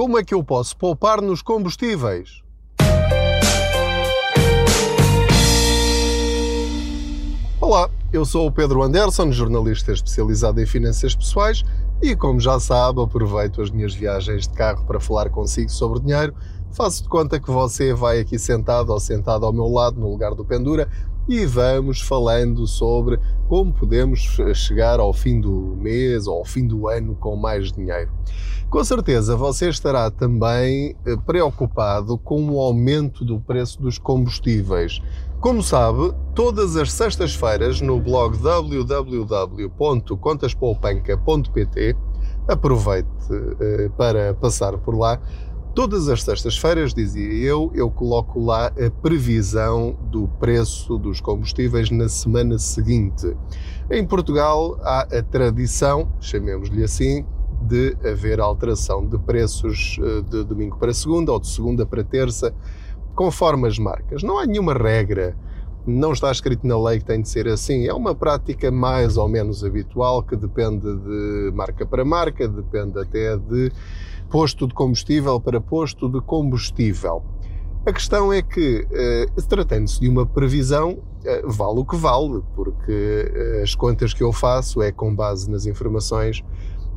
Como é que eu posso poupar nos combustíveis? Olá, eu sou o Pedro Anderson, jornalista especializado em finanças pessoais e, como já sabe, aproveito as minhas viagens de carro para falar consigo sobre dinheiro. Faço de conta que você vai aqui sentado ou sentado ao meu lado, no lugar do Pendura, e vamos falando sobre como podemos chegar ao fim do mês ou ao fim do ano com mais dinheiro. Com certeza você estará também eh, preocupado com o aumento do preço dos combustíveis. Como sabe, todas as sextas-feiras no blog www.contaspoupanca.pt aproveite eh, para passar por lá Todas as sextas-feiras, dizia eu, eu coloco lá a previsão do preço dos combustíveis na semana seguinte. Em Portugal há a tradição, chamemos-lhe assim, de haver alteração de preços eh, de domingo para segunda ou de segunda para terça, conforme as marcas. Não há nenhuma regra, não está escrito na lei que tem de ser assim. É uma prática mais ou menos habitual que depende de marca para marca, depende até de posto de combustível para posto de combustível. A questão é que, eh, tratando-se de uma previsão, eh, vale o que vale, porque eh, as contas que eu faço é com base nas informações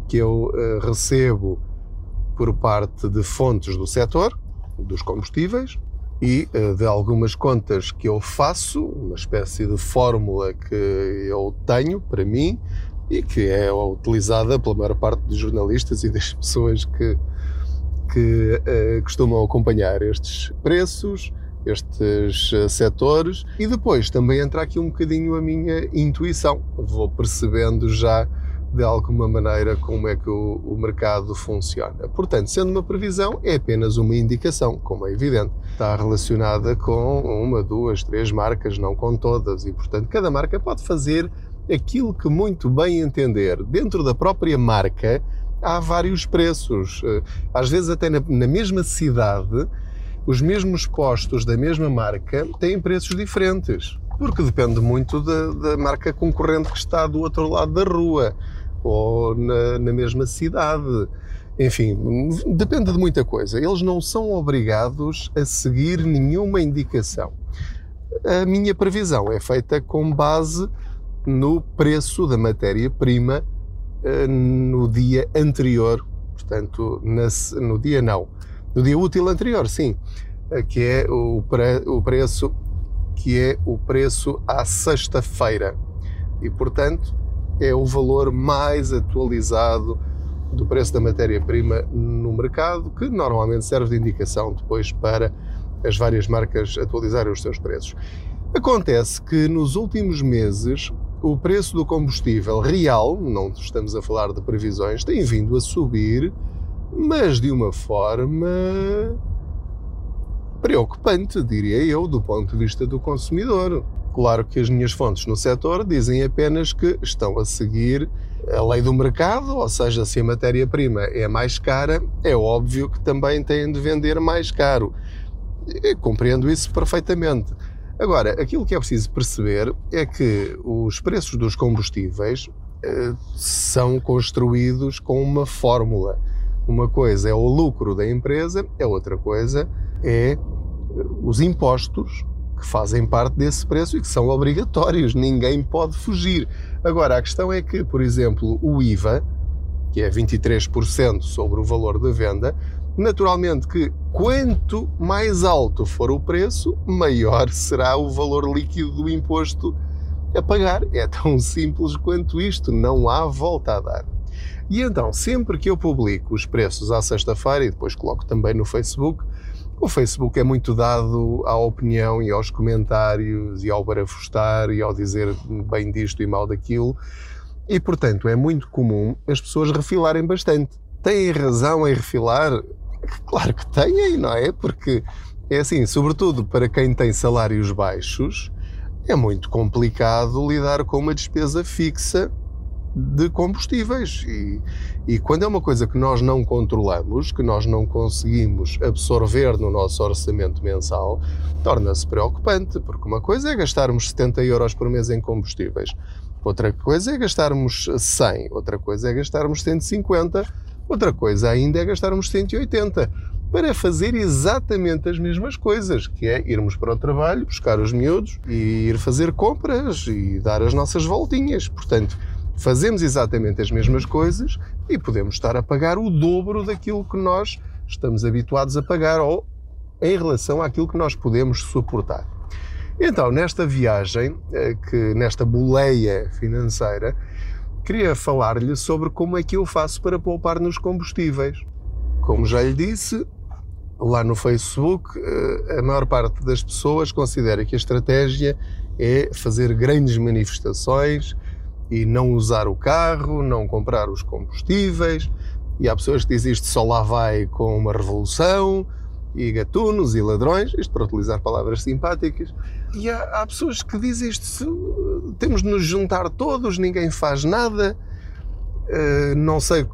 que eu recebo por parte de fontes do setor, dos combustíveis, e de algumas contas que eu faço, uma espécie de fórmula que eu tenho para mim, e que é utilizada pela maior parte dos jornalistas e das pessoas que, que uh, costumam acompanhar estes preços, estes uh, setores e depois também entra aqui um bocadinho a minha intuição. Vou percebendo já de alguma maneira como é que o, o, mercado funciona. Portanto, sendo uma previsão, é apenas uma indicação, como é evidente. Está relacionada com uma, duas, três marcas, não com todas, e portanto cada marca pode fazer aquilo que muito bem entender. Dentro da própria marca há vários preços. Eh, às vezes, até na, na mesma cidade, os mesmos postos da mesma marca têm preços diferentes. Porque depende muito da, da marca concorrente que está do outro lado da rua ou na, na mesma cidade. Enfim, depende de muita coisa. Eles não são obrigados a seguir nenhuma indicação. A minha previsão é feita com base no preço da matéria-prima eh, no dia anterior, portanto, no dia não, no dia útil anterior, sim, eh, que é o, pre, o preço que é o preço à sexta-feira e, portanto, é o valor mais atualizado do preço da matéria-prima no mercado, que normalmente serve de indicação depois para as várias marcas atualizarem os seus preços. Acontece que nos últimos meses o preço do combustível real, não estamos a falar de previsões, tem vindo a subir, mas de uma forma preocupante, diria eu, do ponto de vista do consumidor. Claro que as minhas fontes no setor dizem apenas que estão a seguir a lei do mercado, ou seja, se a matéria-prima é mais cara, é óbvio que também têm de vender mais caro. Eu compreendo isso perfeitamente. Agora, aquilo que é preciso perceber é que os preços dos combustíveis eh, são construídos com uma fórmula. Uma coisa é o lucro da empresa, a outra coisa é eh, os impostos que fazem parte desse preço e que são obrigatórios, ninguém pode fugir. Agora, a questão é que, por exemplo, o IVA, que é 23% sobre o valor da venda, Naturalmente que quanto mais alto for o preço, maior será o valor líquido do imposto a pagar. É tão simples quanto isto, não há volta a dar. E então, sempre que eu publico os preços à sexta-feira e depois coloco também no Facebook, o Facebook é muito dado à opinião e aos comentários e ao barafustar e ao dizer bem disto e mal daquilo. E, portanto, é muito comum as pessoas refilarem bastante. Têm razão em refilar? Claro que têm, não é? Porque é assim, sobretudo para quem tem salários baixos, é muito complicado lidar com uma despesa fixa de combustíveis. E, e quando é uma coisa que nós não controlamos, que nós não conseguimos absorver no nosso orçamento mensal, torna-se preocupante, porque uma coisa é gastarmos 70 euros por mês em combustíveis, outra coisa é gastarmos 100, outra coisa é gastarmos 150 Outra coisa ainda é gastarmos 180 para fazer exatamente as mesmas coisas, que é irmos para o trabalho, buscar os miúdos e ir fazer compras e dar as nossas voltinhas. Portanto, fazemos exatamente as mesmas coisas e podemos estar a pagar o dobro daquilo que nós estamos habituados a pagar ou em relação àquilo que nós podemos suportar. Então, nesta viagem, eh, que nesta boleia financeira, queria falar-lhe sobre como é que eu faço para poupar nos combustíveis. Como já lhe disse, lá no Facebook, eh, a maior parte das pessoas considera que a estratégia é fazer grandes manifestações e não usar o carro, não comprar os combustíveis. E há pessoas que dizem isto só lá vai com uma revolução, e gatunos e ladrões, isto para utilizar palavras simpáticas. E há, há pessoas que dizem isto: temos de nos juntar todos, ninguém faz nada, uh, não sei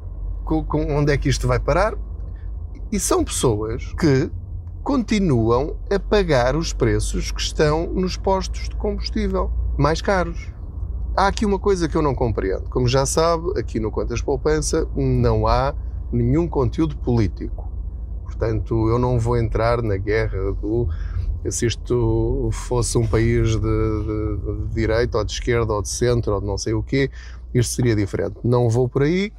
com, com onde é que isto vai parar. E são pessoas que continuam a pagar os preços que estão nos postos de combustível mais caros. Há aqui uma coisa que eu não compreendo. Como já sabe, aqui no Quantas Poupança não há nenhum conteúdo político. Portanto, eu não vou entrar na guerra do se isto fosse um país de, de, de direita ou de esquerda ou de centro ou de não sei o quê, isto seria diferente. Não vou por aí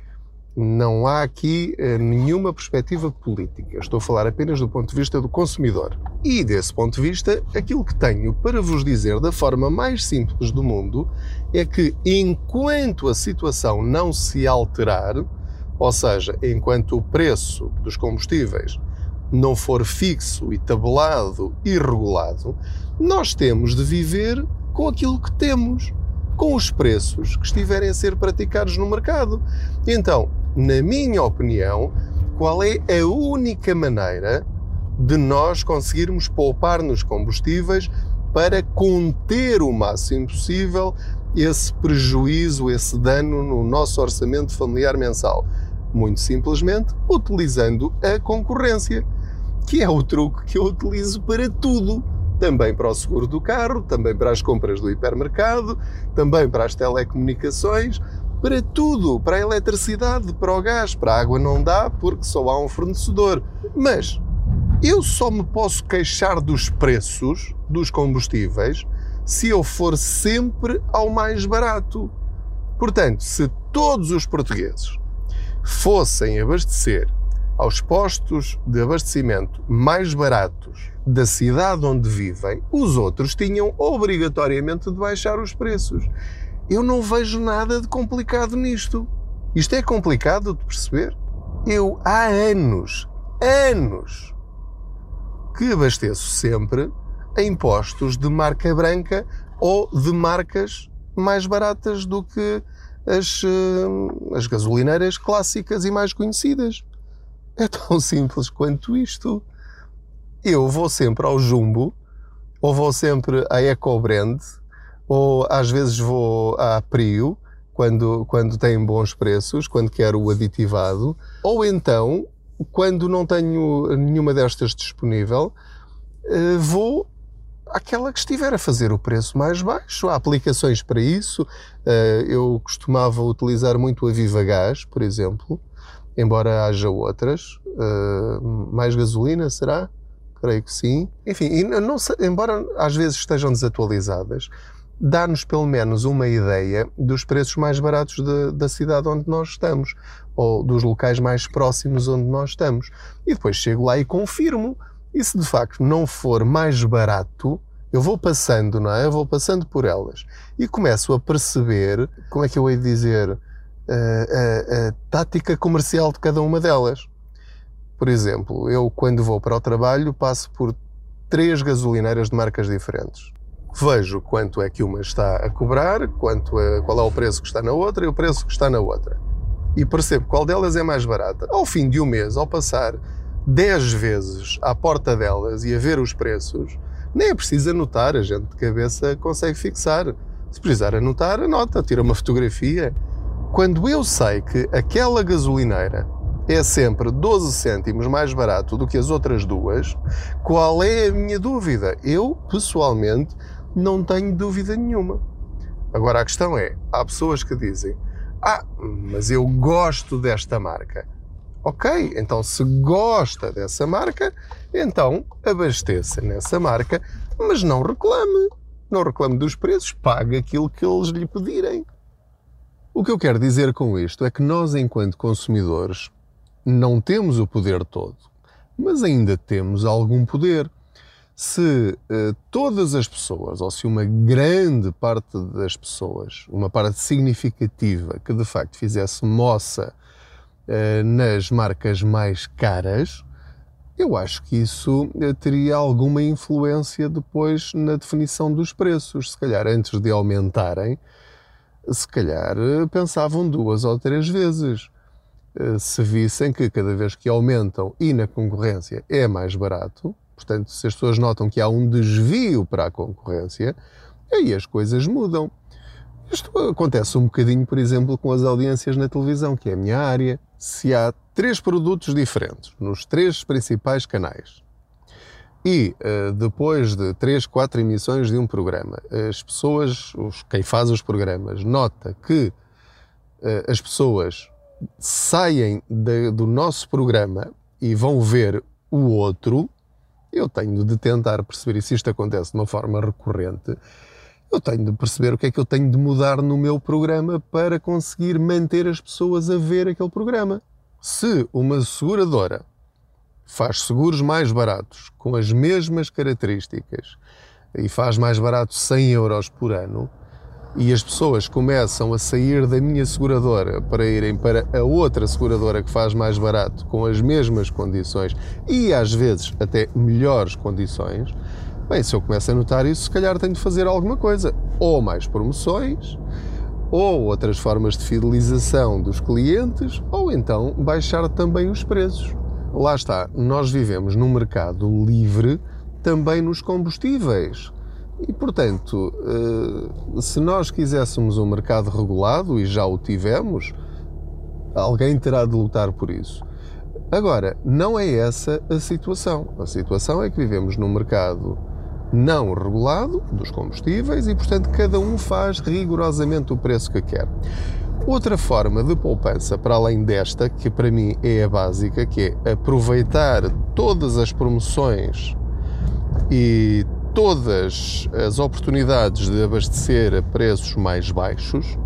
não há aqui eh, nenhuma perspectiva política. Estou a falar apenas do ponto de vista do consumidor. E desse ponto de vista, aquilo que tenho para vos dizer da forma mais simples do mundo é que enquanto a situação não se alterar, ou seja, enquanto o preço dos combustíveis não for fixo e tabelado e regulado, nós temos de viver com aquilo que temos, com os preços que estiverem a ser praticados no mercado. Então, na minha opinião, qual é a única maneira de nós conseguirmos poupar nos combustíveis para conter o máximo possível esse prejuízo, esse dano no nosso orçamento familiar mensal? Muito simplesmente utilizando a concorrência, que é o truque que eu utilizo para tudo. Também para o seguro do carro, também para as compras do hipermercado, também para as telecomunicações, para tudo, para a eletricidade, para o gás, para a água não dá porque só há um fornecedor. Mas eu só me posso queixar dos preços dos combustíveis se eu for sempre ao mais barato. Portanto, se todos os portugueses fossem abastecer aos postos de abastecimento mais baratos da cidade onde vivem, os outros tinham obrigatoriamente de baixar os preços. Eu não vejo nada de complicado nisto. Isto é complicado de perceber. Eu há anos, anos, que abasteço sempre em postos de marca branca ou de marcas mais baratas do que as, eh, as gasolineiras clássicas e mais conhecidas. É tão simples quanto isto. Eu vou sempre ao Jumbo ou vou sempre à EcoBrand ou às vezes vou à Prio, quando, quando tem bons preços, quando quero o aditivado, ou então, quando não tenho nenhuma destas disponível, eh, vou àquela que estiver a fazer o preço mais baixo. Há aplicações para isso. Eh, eu costumava utilizar muito a Viva Gás, por exemplo, embora haja outras. Eh, mais gasolina, será? Creio que sim. Enfim, não, embora às vezes estejam desatualizadas, dá-nos pelo menos uma ideia dos preços mais baratos de, da cidade onde nós estamos ou dos locais mais próximos onde nós estamos. E depois chego lá e confirmo. E se de facto não for mais barato, eu vou passando, não é? Eu vou passando por elas e começo a perceber, como é que eu hei de dizer, a, a, a tática comercial de cada uma delas. Por exemplo, eu quando vou para o trabalho passo por três gasolineiras de marcas diferentes vejo quanto é que uma está a cobrar, quanto é, qual é o preço que está na outra e o preço que está na outra. E percebo qual delas é mais barata. Ao fim de um mês, ao passar 10 vezes à porta delas e a ver os preços, nem é preciso anotar, a gente de cabeça consegue fixar. Se precisar anotar, anota, tira uma fotografia. Quando eu sei que aquela gasolineira é sempre 12 cêntimos mais barato do que as outras duas, qual é a minha dúvida? Eu, pessoalmente, não tenho dúvida nenhuma. Agora a questão é: há pessoas que dizem, ah, mas eu gosto desta marca. Ok, então se gosta dessa marca, então abasteça nessa marca, mas não reclame. Não reclame dos preços, pague aquilo que eles lhe pedirem. O que eu quero dizer com isto é que nós, enquanto consumidores, não temos o poder todo, mas ainda temos algum poder. Se uh, todas as pessoas, ou se uma grande parte das pessoas, uma parte significativa que de facto fizesse moça nas marcas mais caras, eu acho que isso uh, teria alguma influência depois na definição dos preços. Se calhar antes de aumentarem, se calhar pensavam duas ou três vezes. Se vissem que cada vez que aumentam e na concorrência é mais barato, portanto, se as pessoas notam que há um desvio para a concorrência, aí as coisas mudam. Isto acontece um bocadinho, por exemplo, com as audiências na televisão, que é a minha área. Se há três produtos diferentes nos três principais canais e uh, depois de três, quatro emissões de um programa, as pessoas, os, quem faz os programas, nota que uh, as pessoas saem de, do nosso programa e vão ver o outro, eu tenho de tentar perceber, se isto acontece de uma forma recorrente, eu tenho de perceber o que é que eu tenho de mudar no meu programa para conseguir manter as pessoas a ver aquele programa. Se uma seguradora faz seguros mais baratos, com as mesmas características, e faz mais barato 100 euros por ano, e as pessoas começam a sair da minha seguradora para irem para a outra seguradora que faz mais barato, com as mesmas condições e às vezes até melhores condições, bem, se eu começo a notar isso, se calhar tenho de fazer alguma coisa. Ou mais promoções, ou outras formas de fidelização dos clientes, ou então baixar também os preços. Lá está, nós vivemos num mercado livre também nos combustíveis. E, portanto, eh, se nós quiséssemos um mercado regulado, e já o tivemos, alguém terá de lutar por isso. Agora, não é essa a situação. A situação é que vivemos num mercado não regulado dos combustíveis e, portanto, cada um faz rigorosamente o preço que quer. Outra forma de poupança, para além desta, que para mim é a básica, que é aproveitar todas as promoções e todas as oportunidades de abastecer a preços mais baixos.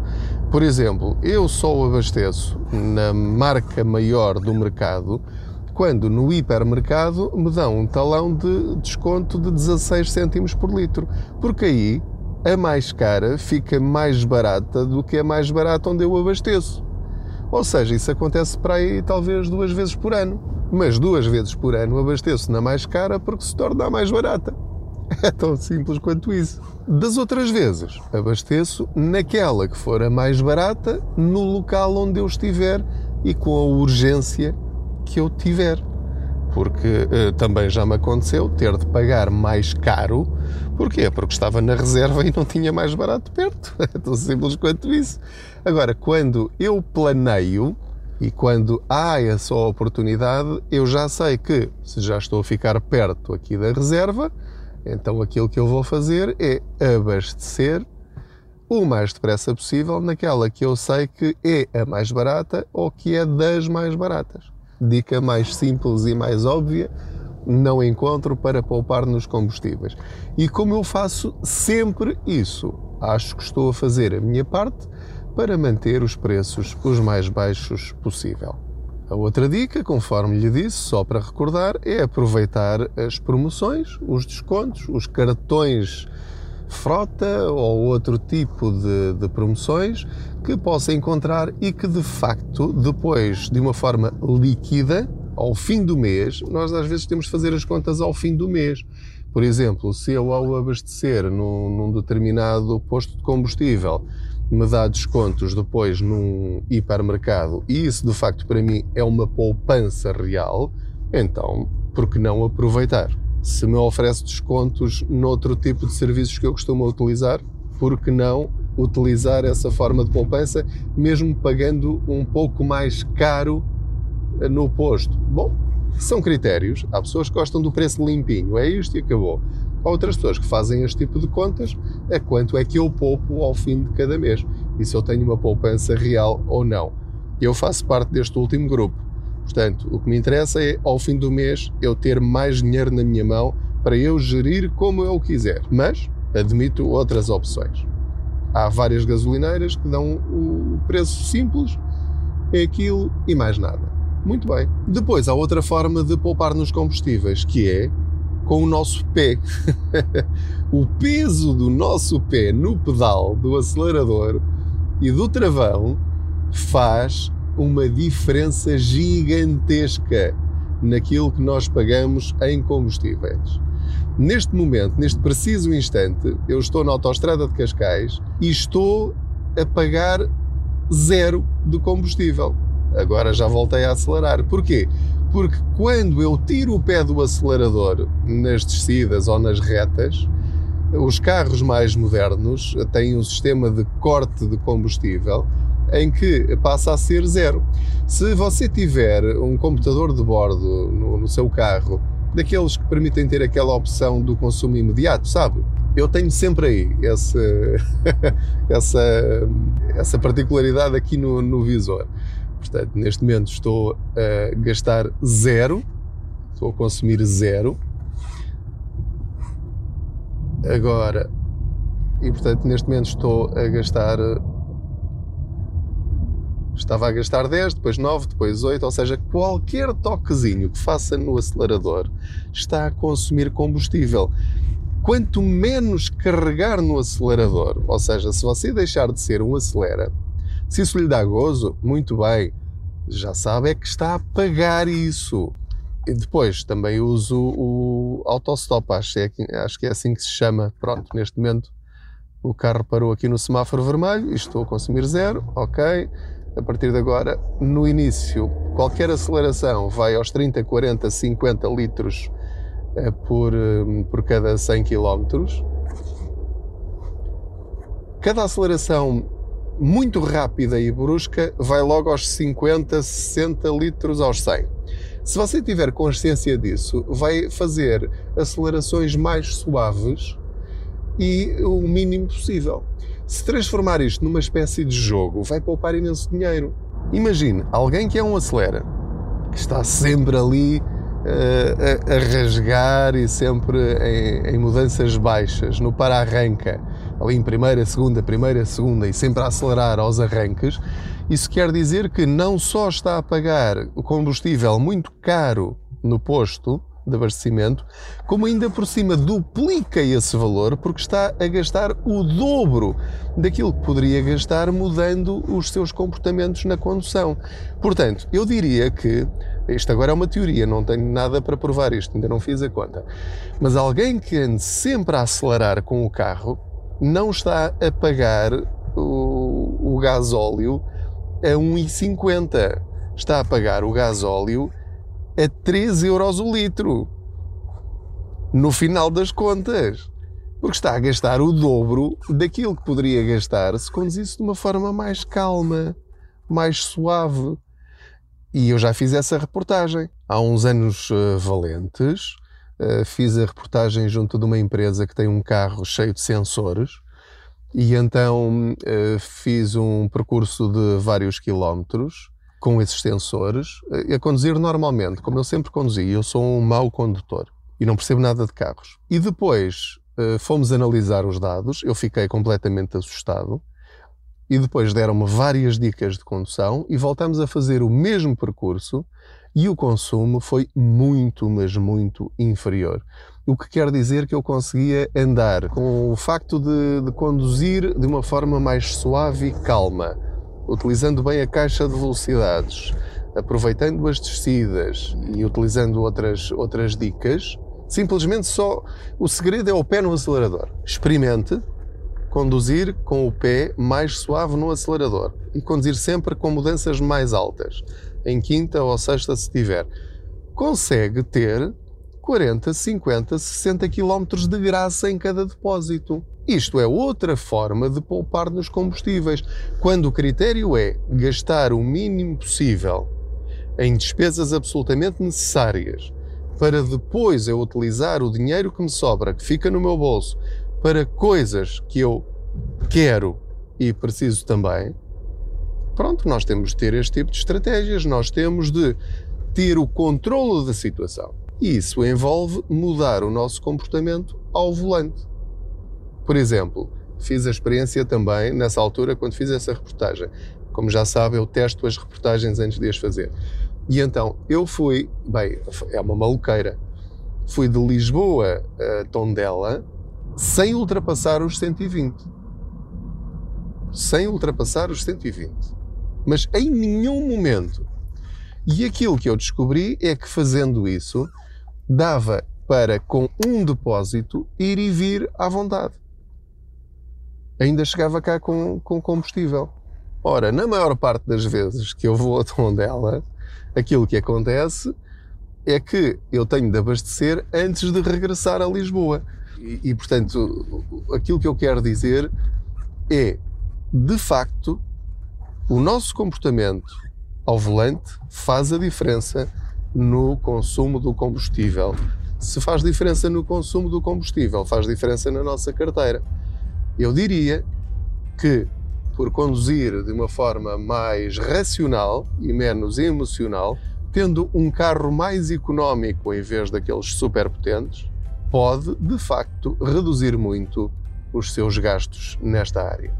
Por exemplo, eu só abasteço na marca maior do mercado quando no hipermercado me dão um talão de desconto de 16 cêntimos por litro, porque aí a mais cara fica mais barata do que a mais barata onde eu abasteço. Ou seja, isso acontece para aí talvez duas vezes por ano. Mas duas vezes por ano abasteço na mais cara porque se torna a mais barata. É tão simples quanto isso. Das outras vezes, abasteço naquela que for a mais barata, no local onde eu estiver e com a urgência que eu tiver. Porque eh, também já me aconteceu ter de pagar mais caro. Porquê? Porque estava na reserva e não tinha mais barato perto. É tão simples quanto isso. Agora, quando eu planeio e quando há essa oportunidade, eu já sei que se já estou a ficar perto aqui da reserva, então aquilo que eu vou fazer é abastecer o mais depressa possível naquela que eu sei que é a mais barata ou que é das mais baratas. Dica mais simples e mais óbvia, não encontro para poupar nos combustíveis. E como eu faço sempre isso, acho que estou a fazer a minha parte para manter os preços os mais baixos possível. A outra dica, conforme lhe disse, só para recordar, é aproveitar as promoções, os descontos, os cartões frota ou outro tipo de, de, promoções que possa encontrar e que de facto, depois, de uma forma líquida, ao fim do mês, nós às vezes temos de fazer as contas ao fim do mês. Por exemplo, se eu ao abastecer num, num determinado posto de combustível me dá descontos depois num hipermercado e isso de facto para mim é uma poupança real, então por que não aproveitar? Se me oferece descontos noutro tipo de serviços que eu costumo utilizar, por que não utilizar essa forma de poupança, mesmo pagando um pouco mais caro no posto? Bom, são critérios. Há pessoas que gostam do preço limpinho, é isto e acabou. Há outras pessoas que fazem este tipo de contas, é quanto é que eu poupo ao fim de cada mês e se eu tenho uma poupança real ou não. Eu faço parte deste último grupo. Portanto, o que me interessa é, ao fim do mês, eu ter mais dinheiro na minha mão para eu gerir como eu quiser. Mas admito outras opções. Há várias gasolineiras que dão o preço simples, é aquilo e mais nada. Muito bem. Depois há outra forma de poupar nos combustíveis, que é com o nosso pé. o peso do nosso pé no pedal do acelerador e do travão faz uma diferença gigantesca naquilo que nós pagamos em combustíveis. Neste momento, neste preciso instante, eu estou na autoestrada de Cascais e estou a pagar zero de combustível. Agora já voltei a acelerar. Porquê? Porque quando eu tiro o pé do acelerador nas descidas ou nas retas, os carros mais modernos têm um sistema de corte de combustível em que passa a ser zero. Se você tiver um computador de bordo no, no seu carro, daqueles que permitem ter aquela opção do consumo imediato, sabe? Eu tenho sempre aí esse, essa, essa particularidade aqui no, no visor. Portanto, neste momento estou a gastar zero, estou a consumir zero. Agora, e portanto, neste momento estou a gastar estava a gastar 10, depois 9, depois 8, ou seja, qualquer toquezinho que faça no acelerador está a consumir combustível. Quanto menos carregar no acelerador, ou seja, se você deixar de ser um acelera, se isso lhe dá gozo, muito bem, já sabe é que está a pagar isso. E depois também uso o autostop, acho, é, acho que é assim que se chama. Pronto, neste momento o carro parou aqui no semáforo vermelho e estou a consumir zero, ok a partir de agora, no início, qualquer aceleração vai aos 30, 40, 50 litros eh, por, eh, por cada 100 km. Cada aceleração muito rápida e brusca vai logo aos 50, 60 litros aos 100. Se você tiver consciência disso, vai fazer acelerações mais suaves e o mínimo possível. Se transformar isto numa espécie de jogo, vai poupar imenso dinheiro. Imagine alguém que é um acelera, que está sempre ali uh, a, a, rasgar e sempre em, em mudanças baixas, no para-arranca, ali em primeira, segunda, primeira, segunda e sempre a acelerar aos arranques. Isso quer dizer que não só está a pagar o combustível muito caro no posto, de abastecimento, como ainda por cima duplica esse valor porque está a gastar o dobro daquilo que poderia gastar mudando os seus comportamentos na condução. Portanto, eu diria que isto agora é uma teoria, não tenho nada para provar isto, ainda não fiz a conta. Mas alguém que ande sempre a acelerar com o carro não está a pagar o, o gasóleo a 1,50. Está a pagar o gasóleo a 3 euros o litro. No final das contas. Porque está a gastar o dobro daquilo que poderia gastar se conduzisse de uma forma mais calma, mais suave. E eu já fiz essa reportagem. Há uns anos uh, valentes, uh, fiz a reportagem junto de uma empresa que tem um carro cheio de sensores. E então uh, fiz um percurso de vários quilómetros com esses sensores eh, a conduzir normalmente, como eu sempre conduzi. Eu sou um mau condutor e não percebo nada de carros. E depois uh, fomos analisar os dados, eu fiquei completamente assustado. E depois deram-me várias dicas de condução e voltamos a fazer o mesmo percurso e o consumo foi muito, mas muito inferior. O que quer dizer que eu conseguia andar com o facto de, de conduzir de uma forma mais suave e calma utilizando bem a caixa de velocidades, aproveitando as descidas e utilizando outras, outras dicas, simplesmente só o segredo é o pé no acelerador. Experimente conduzir com o pé mais suave no acelerador e conduzir sempre com mudanças mais altas, em quinta ou sexta se tiver. Consegue ter 40, 50, 60 km de graça em cada depósito. Isto é outra forma de poupar nos combustíveis, quando o critério é gastar o mínimo possível em despesas absolutamente necessárias para depois eu utilizar o dinheiro que me sobra, que fica no meu bolso, para coisas que eu quero e preciso também. Pronto, nós temos de ter este tipo de estratégias, nós temos de ter o controlo da situação. E isso envolve mudar o nosso comportamento ao volante. Por exemplo, fiz a experiência também nessa altura quando fiz essa reportagem. Como já sabe, eu testo as reportagens antes de as fazer. E então eu fui, bem, é uma maluqueira. Fui de Lisboa a Tondela sem ultrapassar os 120. Sem ultrapassar os 120. Mas em nenhum momento. E aquilo que eu descobri é que fazendo isso dava para, com um depósito, ir e vir à vontade. Ainda chegava cá com, com combustível. Ora, na maior parte das vezes que eu vou a Tondela, aquilo que acontece é que eu tenho de abastecer antes de regressar a Lisboa. E, e, portanto, aquilo que eu quero dizer é, de facto, o nosso comportamento ao volante faz a diferença no consumo do combustível. Se faz diferença no consumo do combustível, faz diferença na nossa carteira. Eu diria que por conduzir de uma forma mais racional e menos emocional, tendo um carro mais económico em vez daqueles superpotentes, pode de facto reduzir muito os seus gastos nesta área.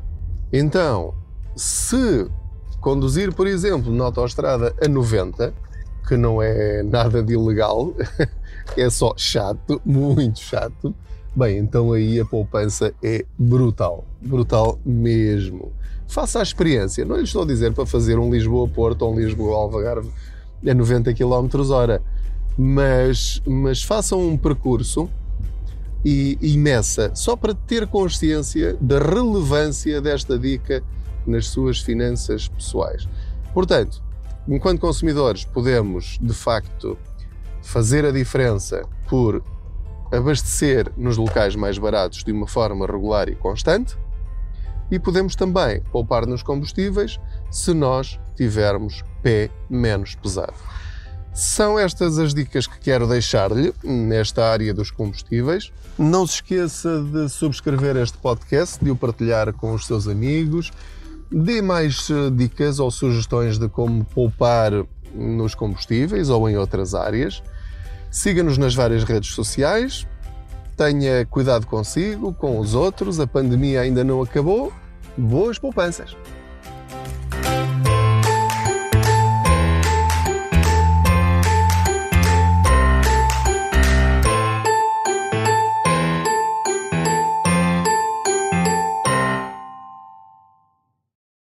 Então, se conduzir, por exemplo, na autoestrada a 90, que não é nada de ilegal, é só chato, muito chato, bem, então aí a poupança é brutal, brutal mesmo faça a experiência. Não lhe estou a dizer para fazer um Lisboa-Porto ou um Lisboa-Alvagarve a 90 km hora, mas, mas façam um percurso e, e meça, só para ter consciência da relevância desta dica nas suas finanças pessoais. Portanto, enquanto consumidores, podemos de facto fazer a diferença por abastecer nos locais mais baratos de uma forma regular e constante e podemos também poupar nos combustíveis se nós tivermos pé menos pesado. São estas as dicas que quero deixar-lhe nesta área dos combustíveis. Não se esqueça de subscrever este podcast, de o partilhar com os seus amigos. Dê mais eh, dicas ou sugestões de como poupar nos combustíveis ou em outras áreas. Siga-nos nas várias redes sociais. Tenha cuidado consigo, com os outros. A pandemia ainda não acabou boas poupanças.